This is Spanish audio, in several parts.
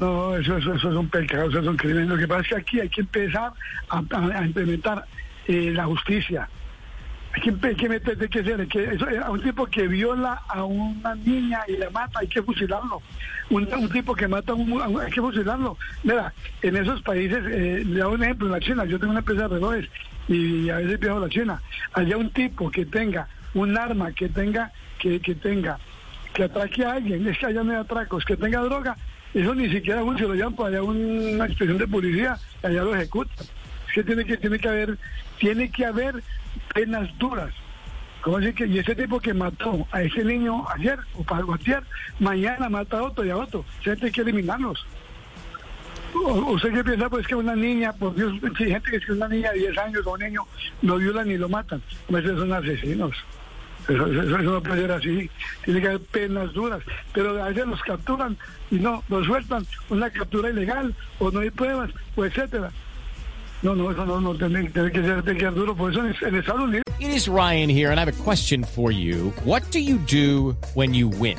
No, eso, eso, eso es un pecado, eso es un crimen. Lo que pasa es que aquí hay que empezar a, implementar eh, la justicia. Hay que, hay que meter, hay que hay que- eso, eh, a un tipo que viola a una niña y la mata, hay que fusilarlo. Un, un tipo que mata a un, hay que fusilarlo. Mira, en esos países, eh, le doy un ejemplo, en la China, yo tengo una empresa de relojes y a veces viajo a la China. Allá un tipo que tenga un arma, que tenga, que, que tenga, que atraque a alguien, es que allá no hay atracos, que tenga droga, eso ni siquiera un, se lo llaman para una expresión de policía, allá lo ejecutan. Es que tiene que, tiene que haber, tiene que haber penas duras. ¿Cómo así que? Y ese tipo que mató a ese niño ayer o para ayer, mañana mata a otro y a otro. O sea, hay que eliminarlos. ¿Usted qué piensa? Pues que una niña, por Dios, si gente que es una niña de 10 años o un niño lo violan y lo matan. Pues esos son asesinos. Eso, eso- eso no puede ser así. Tiene que haber penas duras. Pero a veces los capturan y no, los sueltan. Una captura ilegal o no hay pruebas o etcétera. No, no, eso no, no tiene, tiene que ser, tiene que ser duro. Por eso en, en Estados Unidos. It is Ryan here, and I have a question for you. What do you do when you win?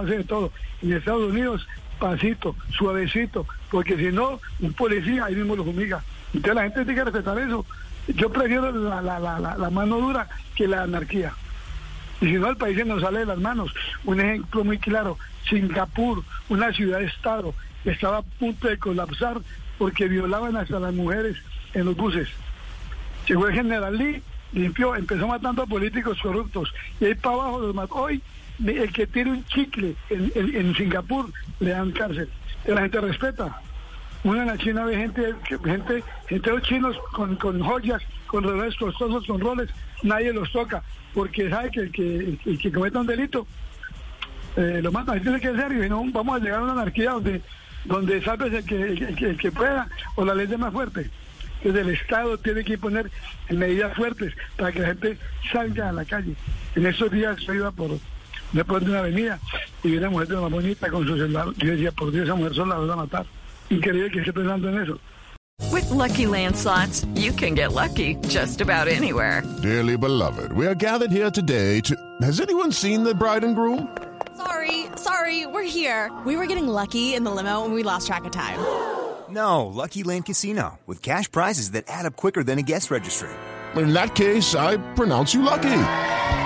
hace de todo. En Estados Unidos, pasito, suavecito, porque si no, un policía ahí mismo lo fumiga. Entonces la gente tiene que respetar eso. Yo prefiero la, la, la, la, la mano dura que la anarquía. Y si no, el país se nos sale de las manos. Un ejemplo muy claro, Singapur, una ciudad-estado, estaba a punto de colapsar porque violaban hasta las mujeres en los buses. Llegó el general Lee, limpió, empezó matando a políticos corruptos. Y ahí para abajo los mató. Hoy, el que tiene un chicle en, Singapur le dan cárcel. La gente respeta. Uno en la China ve gente, gente, gente los chinos con, con joyas, con relojes costosos, con roles, nadie los toca, porque sabe que el que, el que- cometa un delito eh, lo mata. Tiene que ser, y no, vamos a llegar a una anarquía donde, donde salves el que, el, que- el que pueda o la ley de más fuerte. Entonces el Estado tiene que poner medidas fuertes para que la gente salga a la calle. En esos días yo iba por después de una avenida y vi una mujer de una bonita con su celular. Yo decía, por Dios, esa mujer sola la van a matar. Increíble que esté pensando en eso. With Lucky Land slots, you can get lucky just about anywhere. Dearly beloved, we are gathered here today to. Has anyone seen the bride and groom? Sorry, sorry, we're here. We were getting lucky in the limo and we lost track of time. No, Lucky Land Casino, with cash prizes that add up quicker than a guest registry. In that case, I pronounce you lucky.